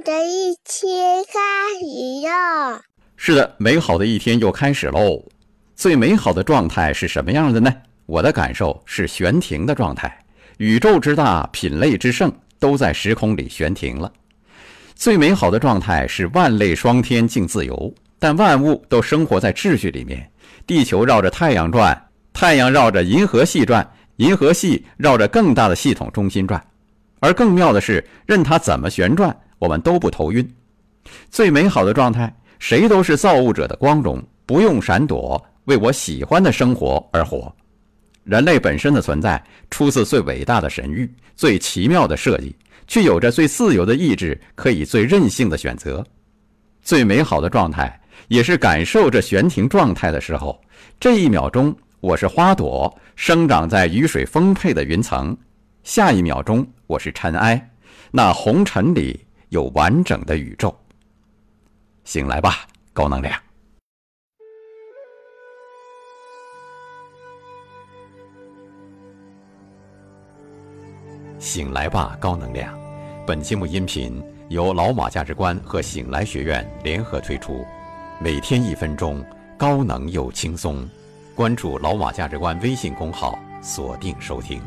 的一天开始了。是的，美好的一天又开始喽。最美好的状态是什么样的呢？我的感受是悬停的状态。宇宙之大，品类之盛，都在时空里悬停了。最美好的状态是万类霜天竞自由，但万物都生活在秩序里面。地球绕着太阳转，太阳绕着银河系转，银河系绕着更大的系统中心转。而更妙的是，任它怎么旋转，我们都不头晕。最美好的状态，谁都是造物者的光荣，不用闪躲，为我喜欢的生活而活。人类本身的存在，出自最伟大的神域，最奇妙的设计，却有着最自由的意志，可以最任性的选择。最美好的状态，也是感受着悬停状态的时候。这一秒钟，我是花朵，生长在雨水丰沛的云层。下一秒钟，我是尘埃，那红尘里有完整的宇宙。醒来吧，高能量！醒来吧，高能量！本节目音频由老马价值观和醒来学院联合推出，每天一分钟，高能又轻松。关注老马价值观微信公号，锁定收听。